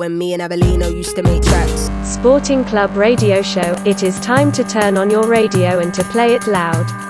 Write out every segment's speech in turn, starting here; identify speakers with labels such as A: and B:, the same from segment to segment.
A: When me and Abelino used to make tracks.
B: Sporting Club radio show. It is time to turn on your radio and to play it loud.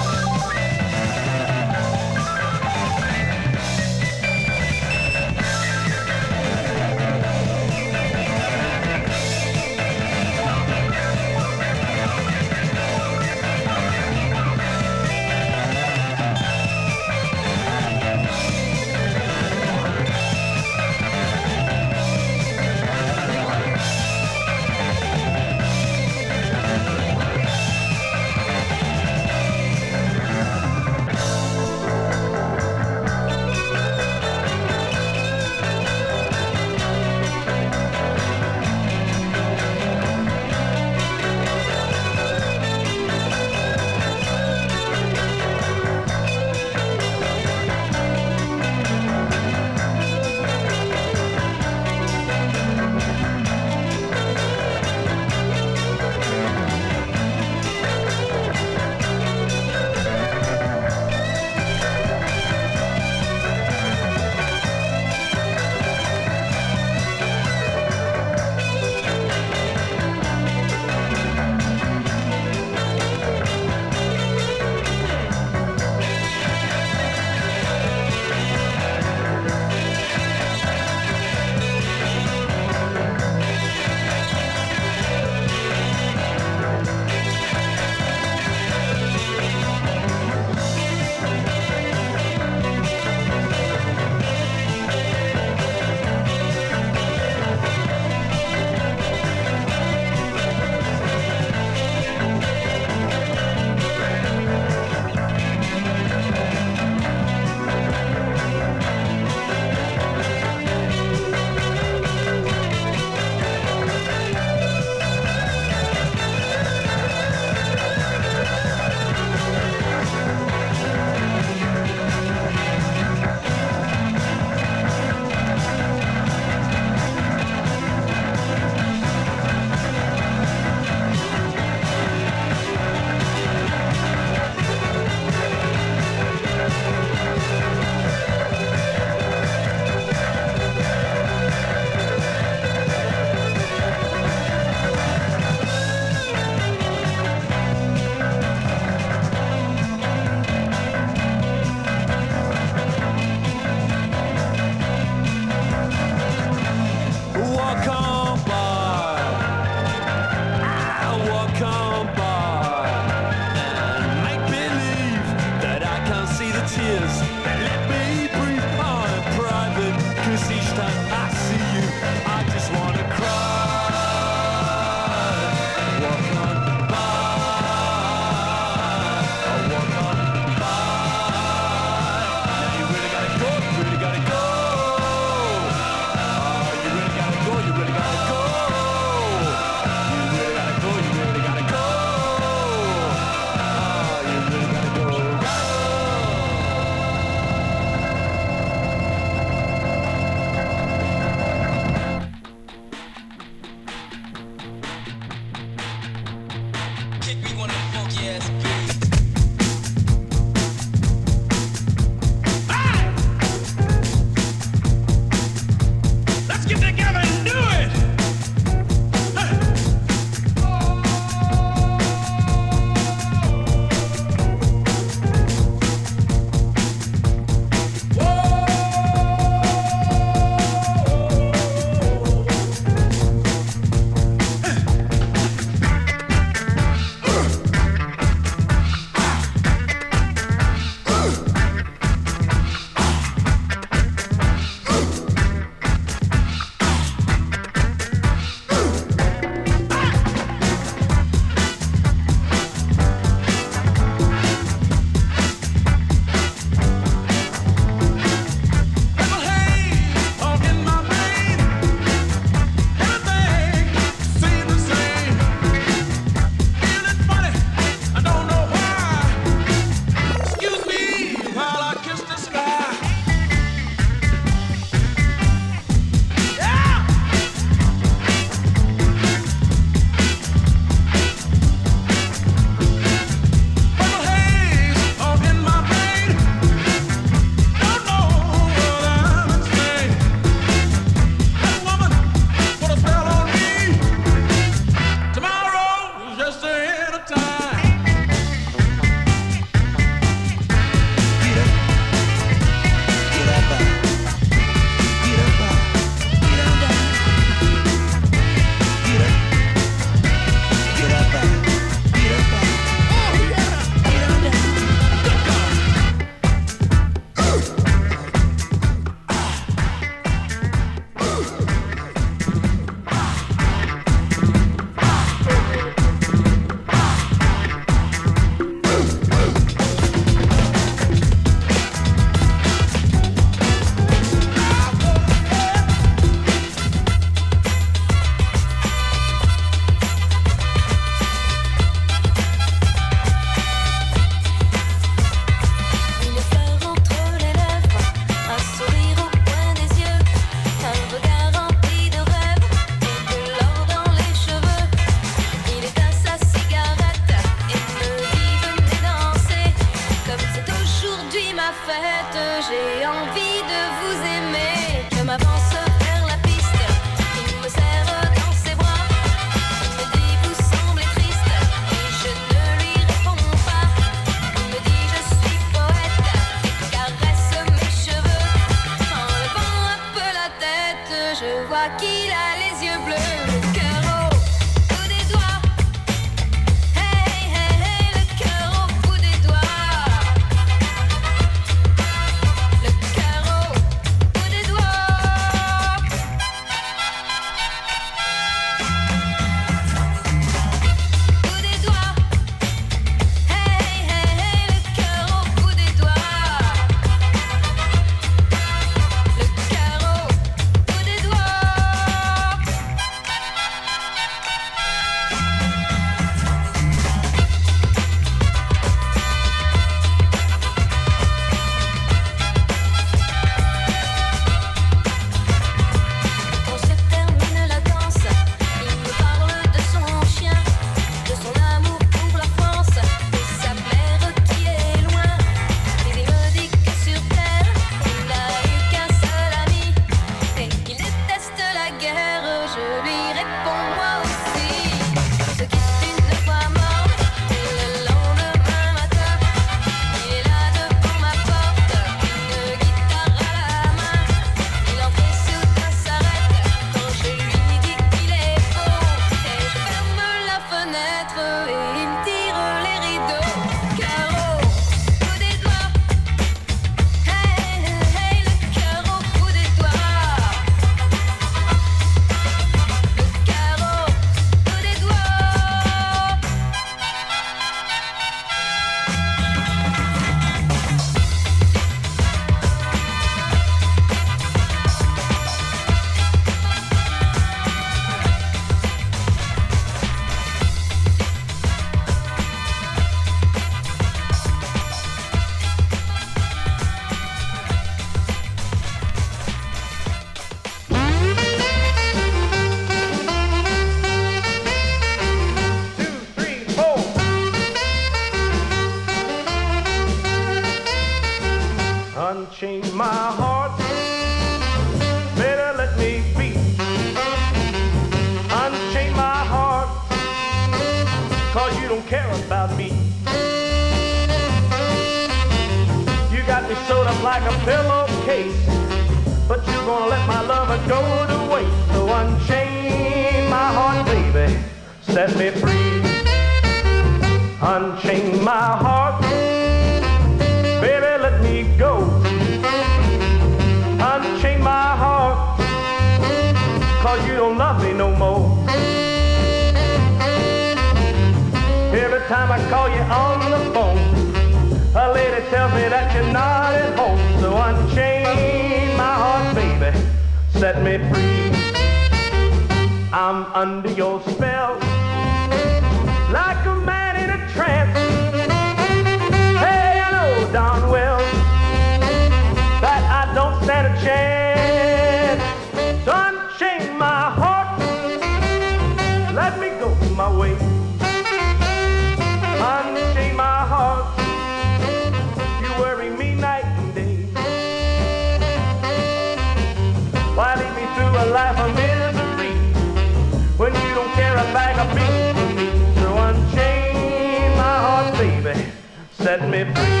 C: Set me free.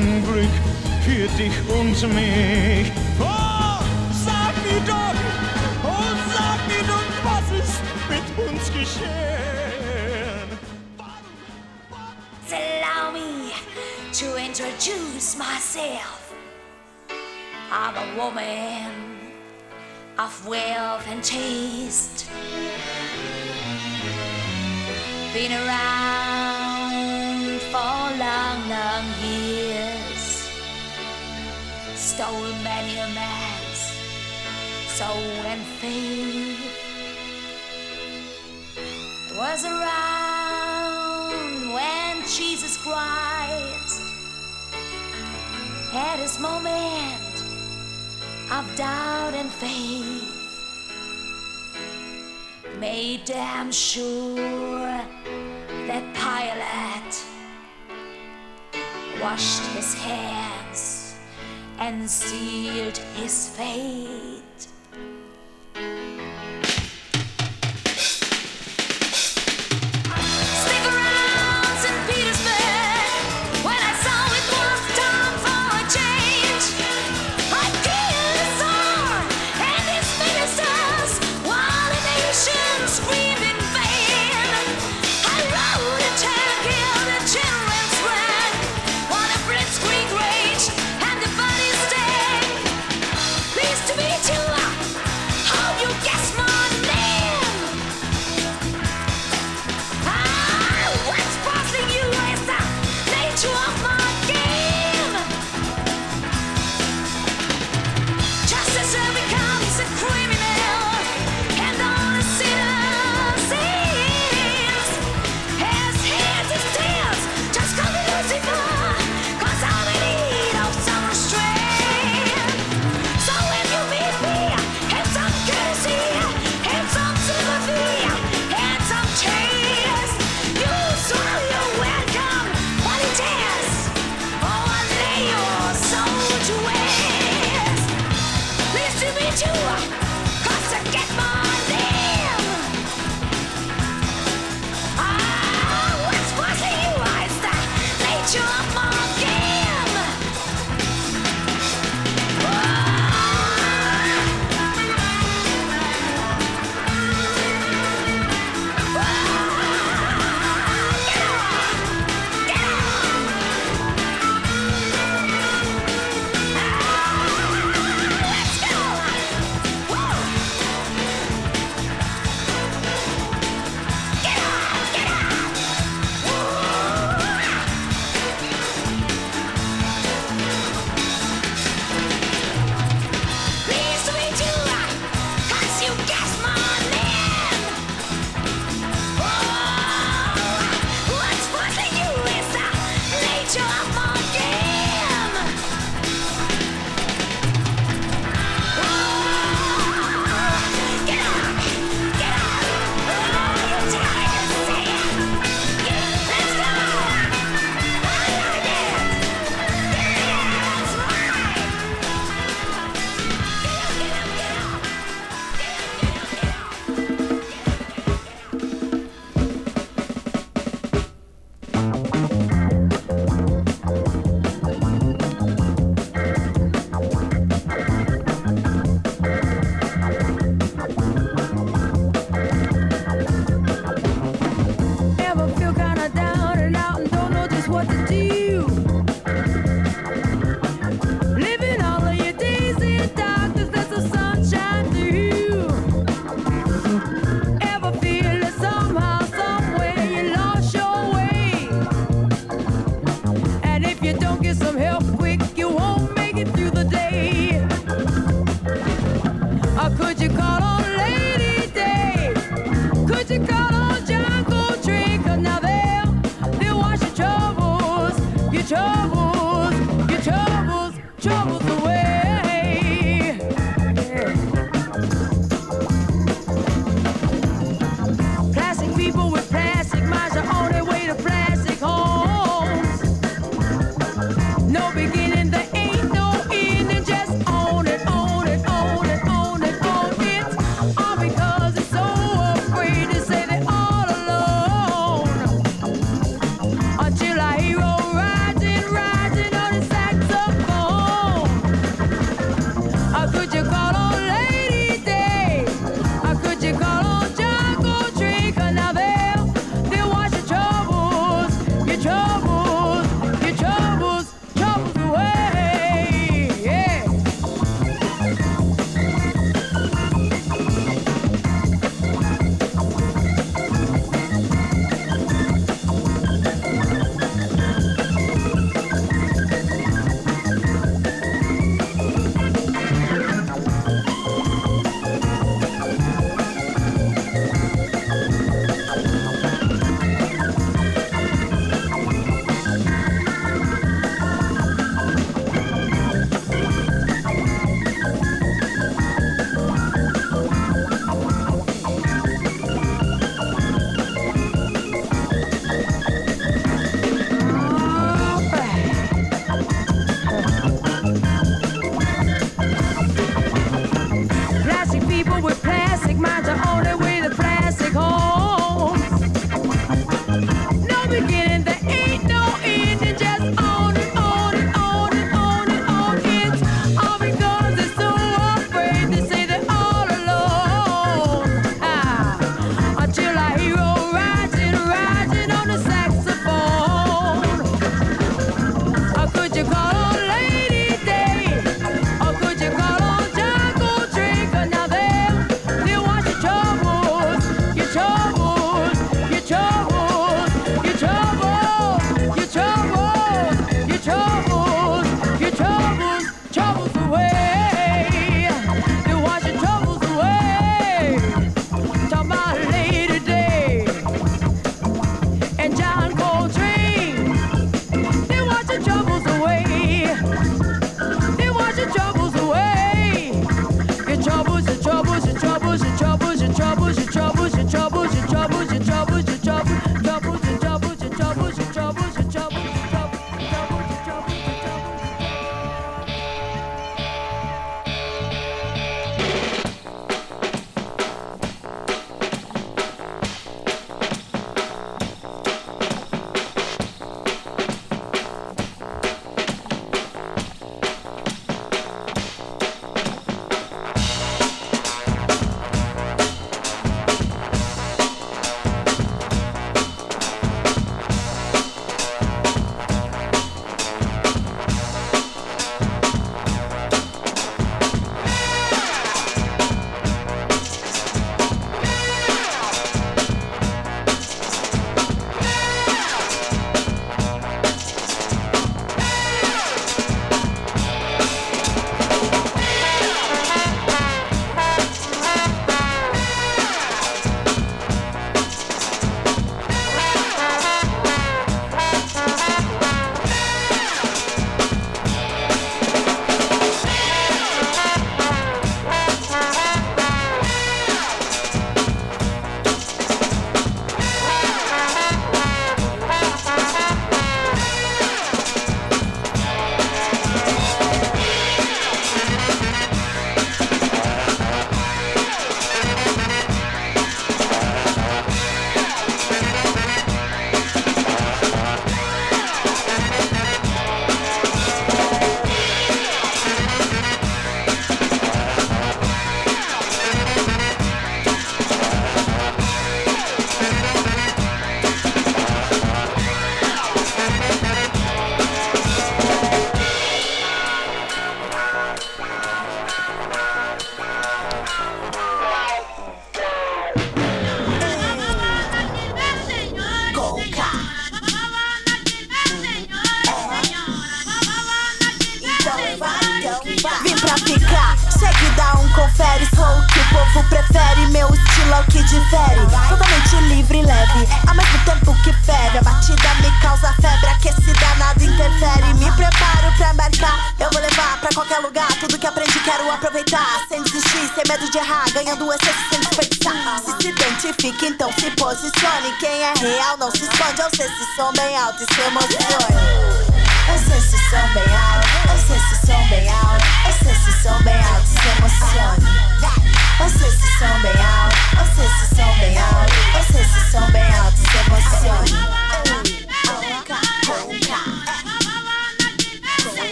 D: Glück für dich und mich. Oh, sag mir doch, oh, sag mir doch, was ist mit uns geschehen?
E: Allow me to introduce myself. I'm a woman of wealth and taste. Been around. So many a man's soul and faith. It was around when Jesus Christ had his moment of doubt and faith. Made damn sure that Pilate washed his hands and sealed his fate.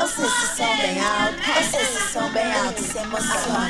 F: O sexto som bem alto, o sexto som bem alto,
G: sem emoção.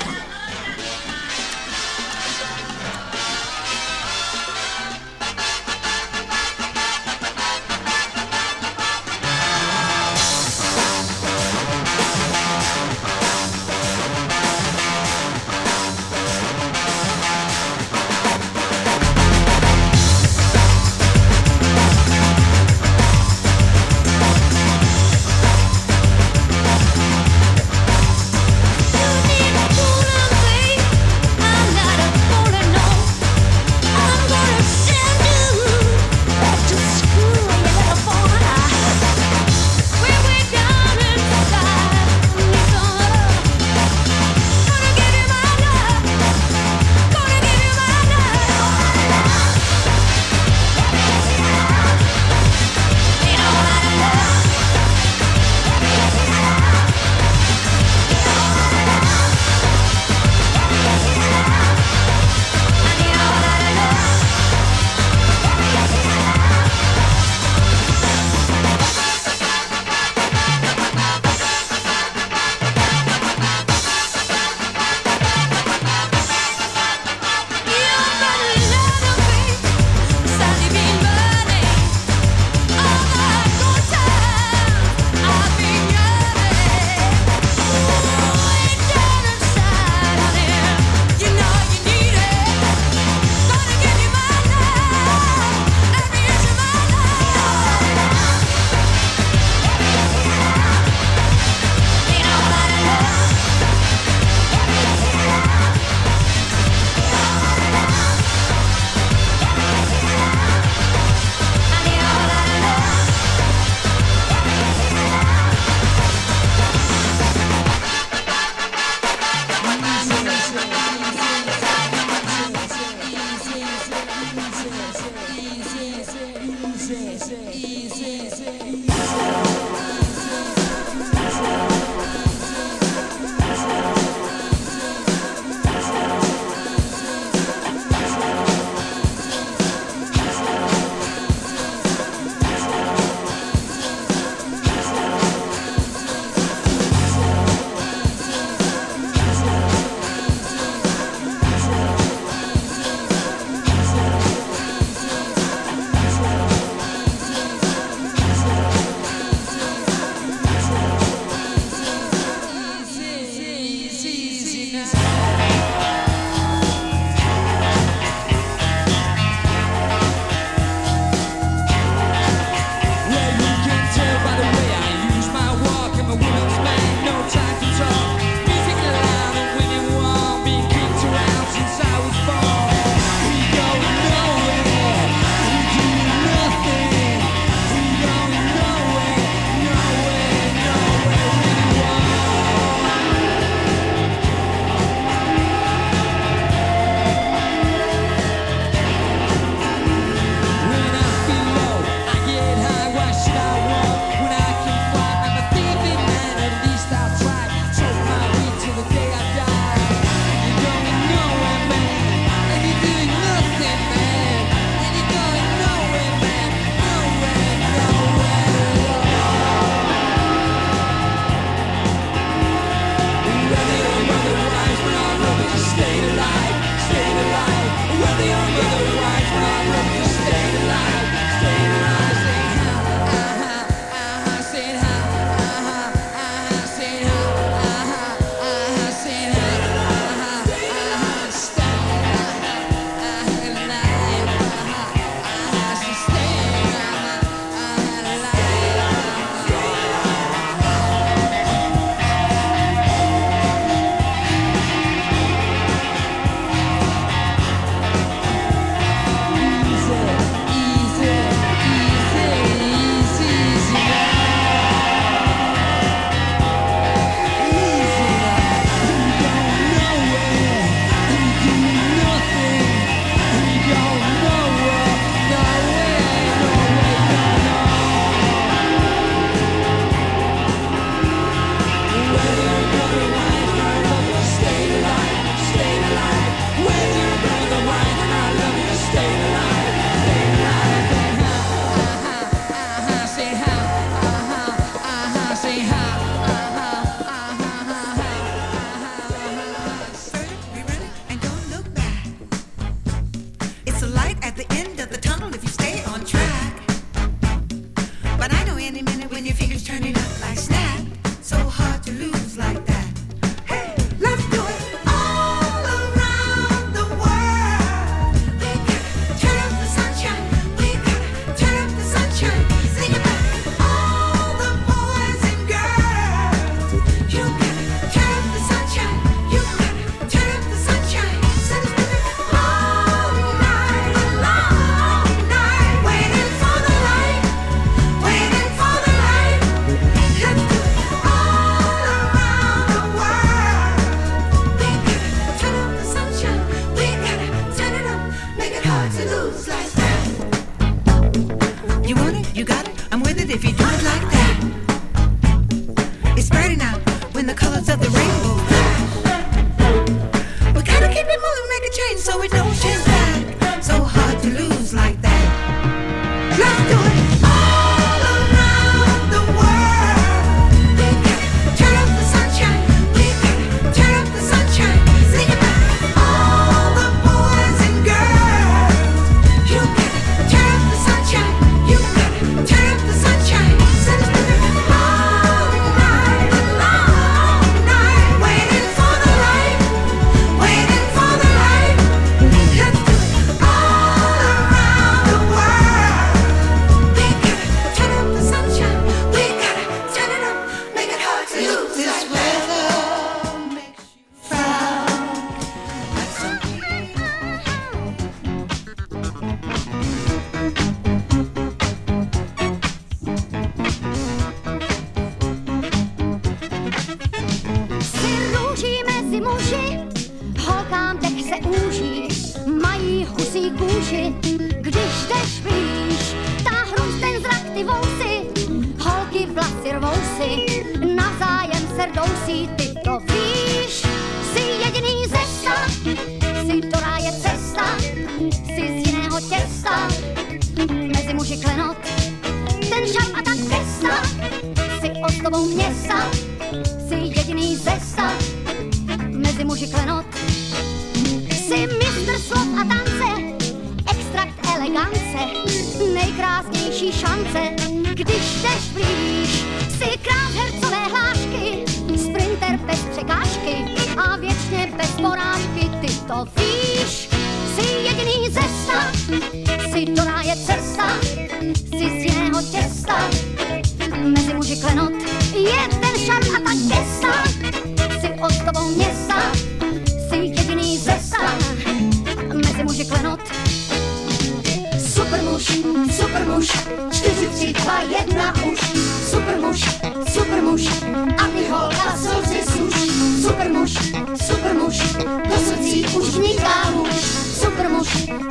G: dlužníka muž, super muž,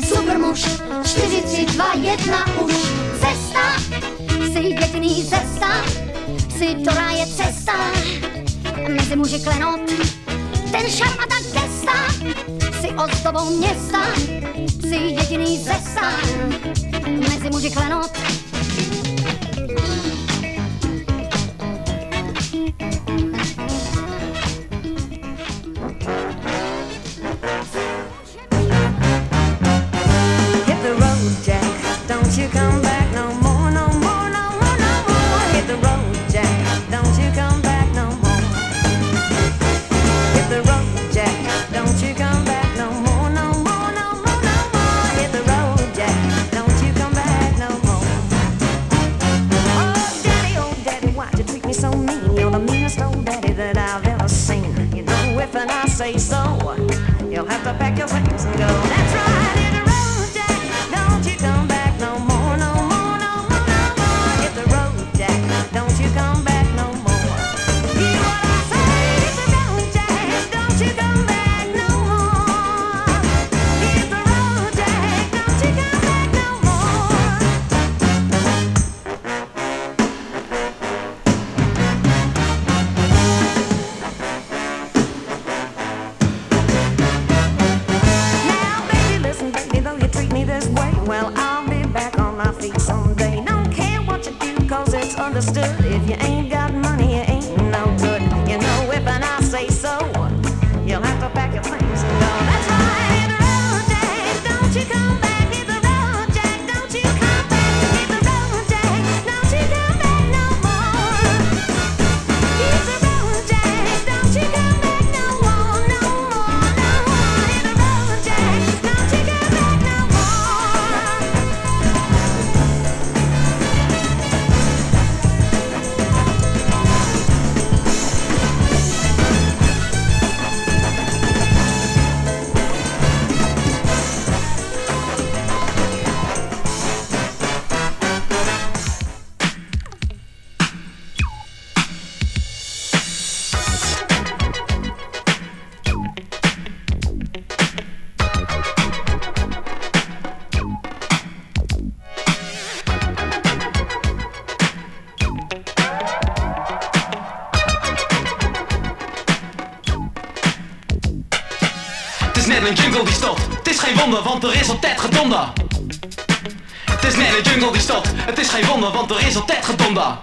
G: super muž, 42, 1 už. Cesta, jsi pěkný cesta, jsi to je cesta, mezi muži klenot, ten šarma tak cesta, gesta, jsi ozdobou města, jsi jediný cesta. mezi muži klenot,
H: say so. You'll have to pack your
I: jungle. Het is geen wonder, want er is altijd gedonder. Het is net een jungle die stopt. Het is geen wonder, want er is altijd gedonder.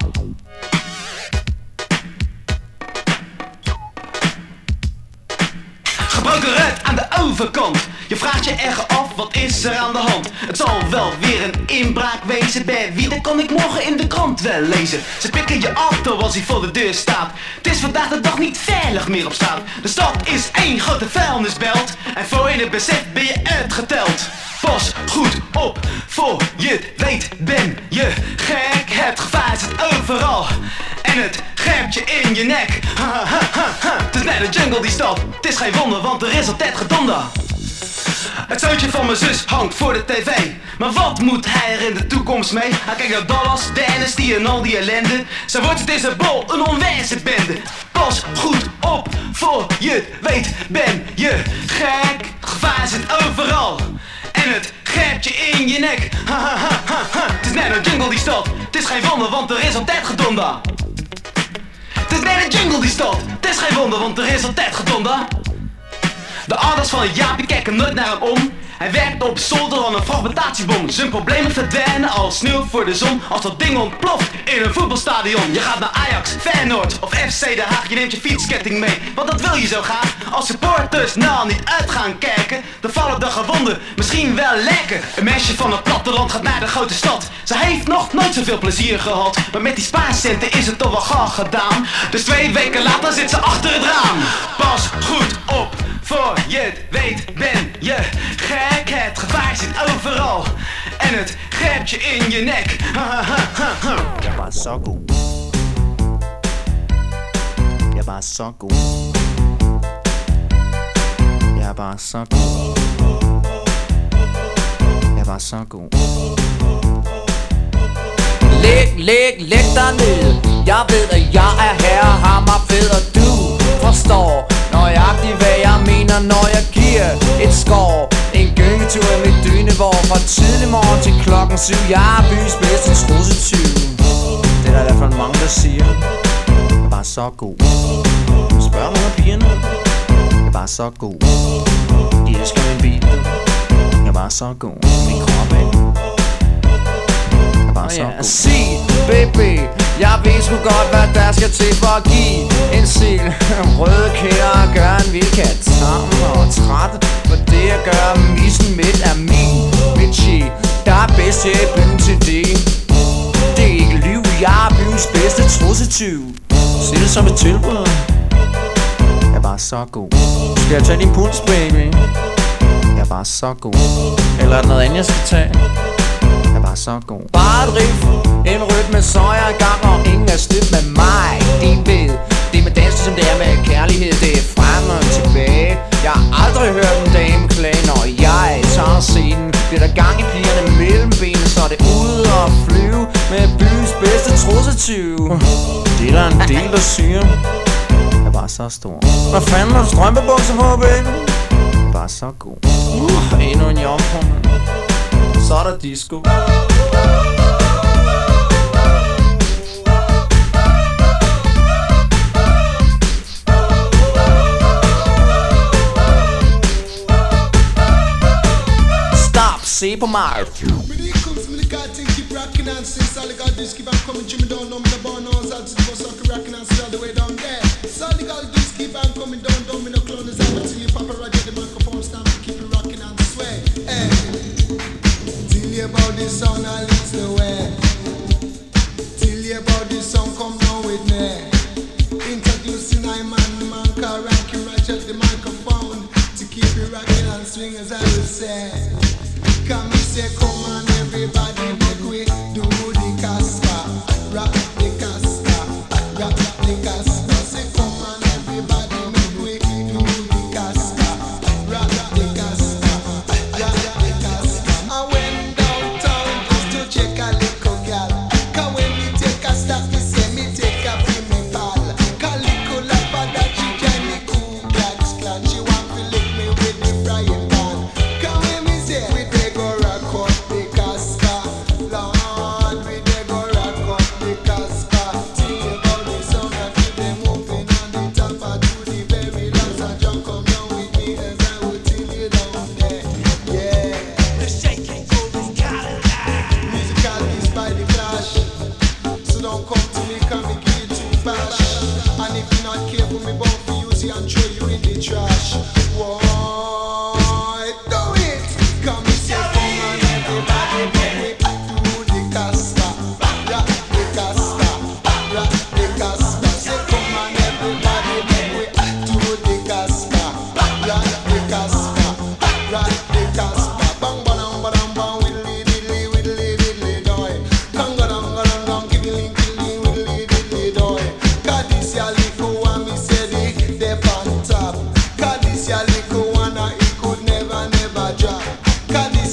I: Gebroken ruit aan de overkant. Je vraagt je erg af, wat is er aan de hand? Het zal wel weer een inbraak wezen. Bij wie, dat kan ik morgen in de krant wel lezen. Ze pikken je auto als hij voor de deur staat. Het is vandaag de dag niet veilig meer op straat. De stad is één grote vuilnisbelt. En voor je het beseft ben je uitgeteld. Pas goed op, voor je weet ben je gek. Het gevaar zit overal. En het grijpt je in je nek. Ha, ha, ha. Het is net een jungle die stad. Het is geen wonder, want er is altijd gedonder. Het zoontje van mijn zus hangt voor de tv. Maar wat moet hij er in de toekomst mee? Hij kijkt naar Dallas, Dynasty en al die ellende. Zijn wordt het is een bol, een onwijze bende. Pas goed op, voor je weet ben je gek. Gevaar zit overal. En het grijpt in je nek. Ha, ha, ha. Het is net een jungle die stad. Het is geen wonder, want er is altijd gedonder. Het is net een jungle die stad. Het is geen wonder, want er is altijd gedonder. De ouders van Jaapie kijken nooit naar hem om. Hij werkt op zolder aan een fragmentatiebom. Zijn problemen verdwijnen als sneeuw voor de zon. Als dat ding ontploft in een voetbalstadion. Je gaat naar Ajax, Feyenoord of FC Den Haag. Je neemt je fietsketting mee, want dat wil je zo graag. Als supporters nou niet uit gaan kijken, dan vallen de gewonden misschien wel lekker. Een meisje van het platteland gaat naar de grote stad. Ze heeft nog nooit zoveel plezier gehad. Maar met die spaarcenten is het toch wel gauw gedaan. Dus twee weken later zit ze achter het raam. Pas goed op. Voor je het weet ben je gek, het gevaar zit overal En het grijpt je in je nek.
J: Jeg var så god Jeg var så god Jeg var så god Jeg var så god
K: Læg, læg, læg dig ned. Jeg ved, at jeg er herre Hammer fed, og du forstår Nøjagtigt, hvad jeg mener, når jeg giver et skår. En gyngetur i mit dynevår Fra tidlig morgen til klokken syv. Jeg er byens bedste trussetyv
J: Det er der i hvert fald mange, der siger. Jeg var så god. Spørg nogle af pigerne. Jeg var så god. De elsker min bil. Jeg var så god. Min krop, ikke? Jeg var
K: Nå
J: så
K: ja,
J: god.
K: sig, baby jeg ved sgu godt, hvad der skal til for at give En sil Røde kæder og gøre en vild kat Tam og træt For det at gøre missen midt er min. Mit Der er bedst her i byen til det. Det er ikke liv Jeg er byens bedste trussetyv
J: Se det som et tilbud. Jeg var så god.
K: Skal jeg tage din puls, baby?
J: Jeg var så god.
K: Eller er der noget andet, jeg skal tage?
J: Var så god.
K: Bare et riff, en rytme, så er jeg i gang Og ingen er stødt med mig. De ved, det med dans, som det er med kærlighed. Det er frem og tilbage. Jeg har aldrig hørt en dame klage Når jeg tager scenen. Bliver der gang i pigerne mellem benene Så er det ude og flyve Med byens bedste trussetyv.
J: Det er der en del, der siger. Jeg var så stor.
K: Hvad fanden har du strømpebukser på, baby?
J: Var så god.
K: Uh, endnu en jomfru. Så er der disco se på mig
L: rocking and the way down there. God just keep on coming down, you about this song and leads the way. Tell you about this song, come down with me. Introducing I man, the man called Rocky Roger the microphone to keep it rocking and swing as I will say. Come me say, come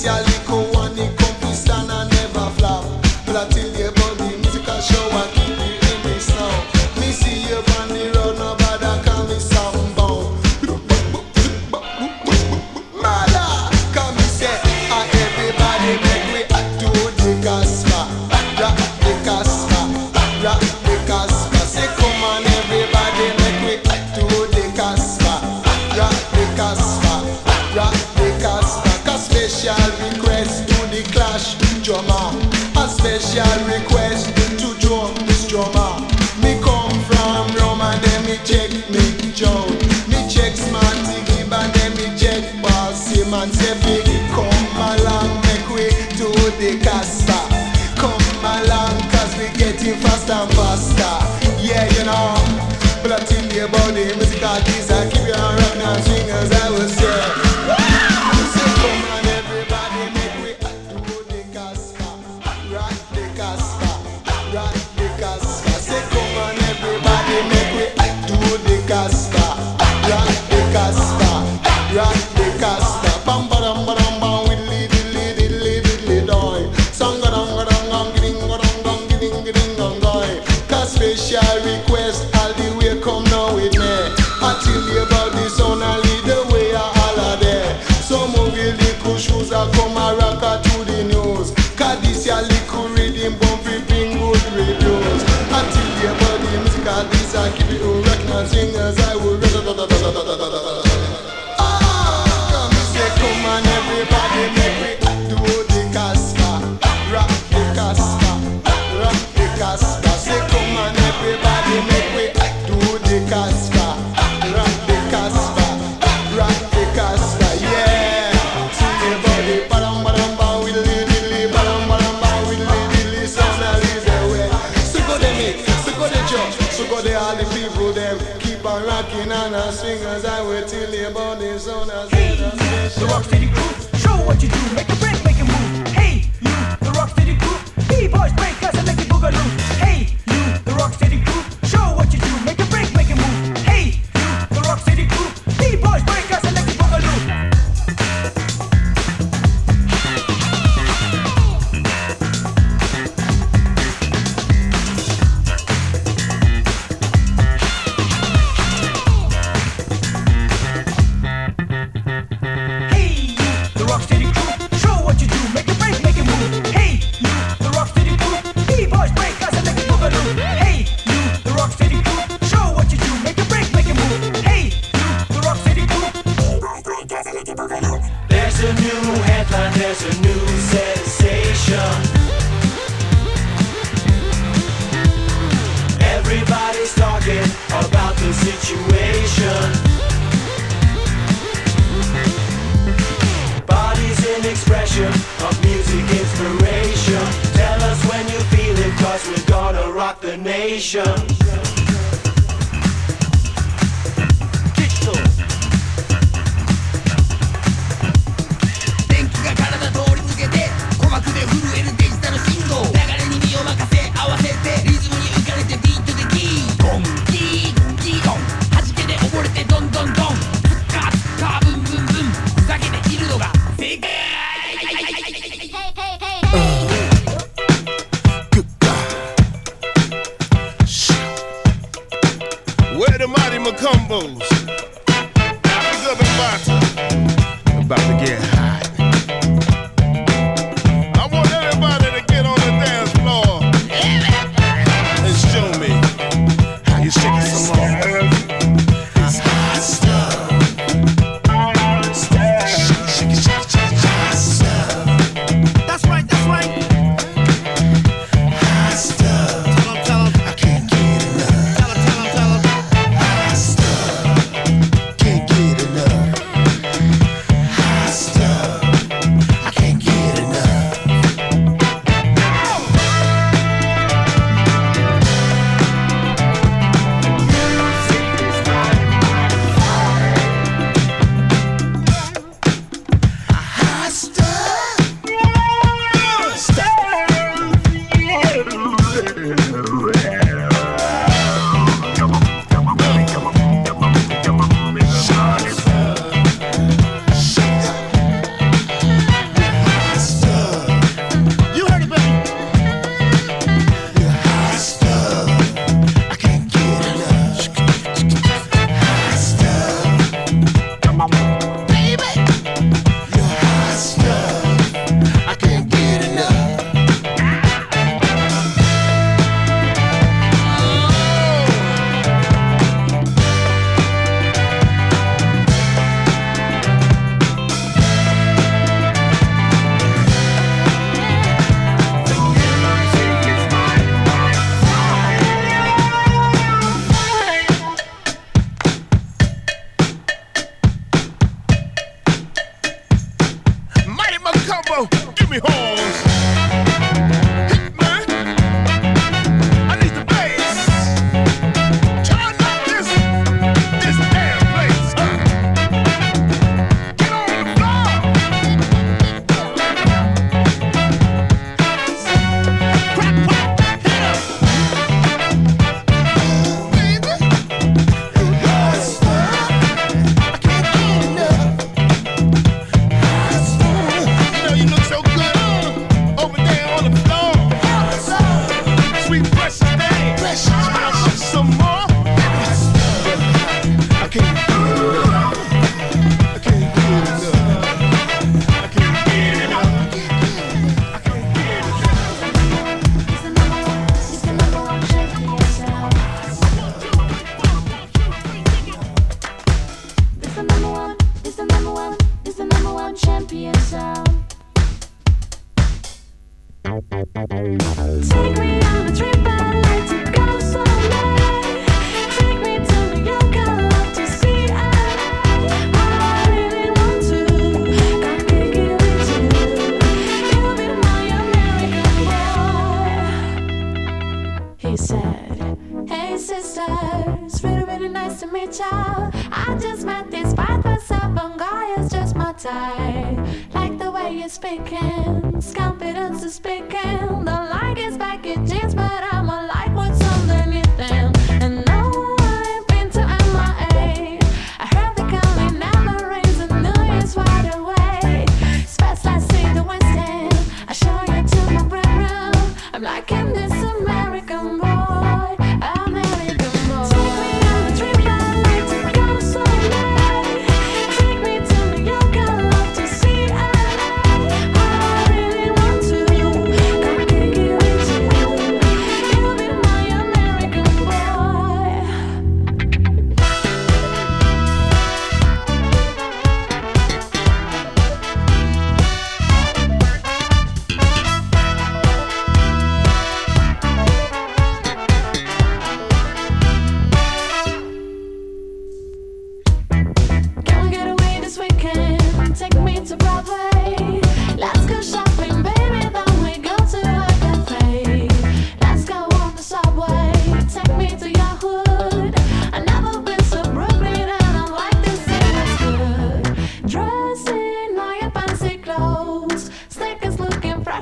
L: especialista. Give me
M: home.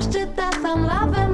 M: zaszczyta
N: sam
M: lawę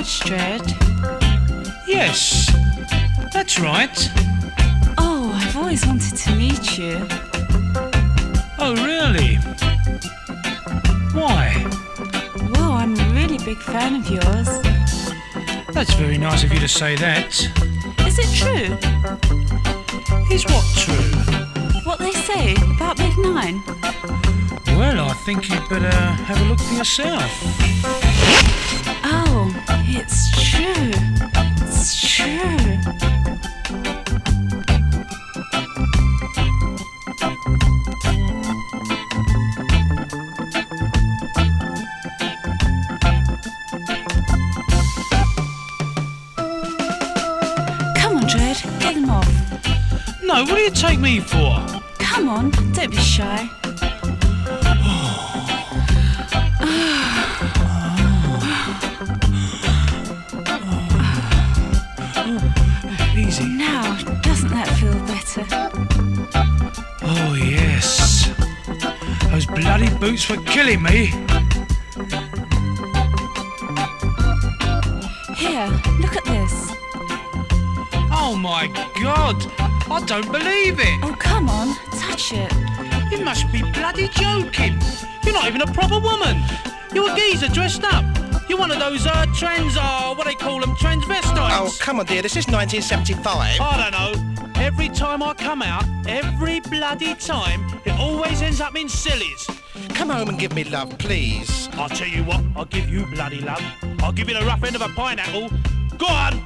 M: Judge Dread.
N: Yes, that's right.
M: Oh, I've always wanted to meet you.
N: Oh, really? Why?
M: Well, I'm a really big fan of yours.
N: That's very nice of you to say that.
M: Is it true?
N: Is what true?
M: What they say about Big Nine?
N: Well, I think you'd better have a look for yourself.
M: It's true. It's true. Come on, Dread, get them off.
N: No, what do you take me for?
M: Come on, don't be shy.
N: Bloody boots killing me.
M: Here, look at this.
N: Oh, my God. I don't believe it.
M: Oh, come on, touch it.
N: You must be bloody joking. You're not even a proper woman. You're a geezer dressed up. You're one of those uh, trans, uh, what they call them, transvestites.
O: Oh, come on, dear. This is 1975.
N: I don't know. Every time I come out, every bloody time, it always ends up in sillies.
O: Come home and give me love, please.
N: I'll tell you what, I'll give you bloody love. I'll give you the rough end of a pineapple. Go on,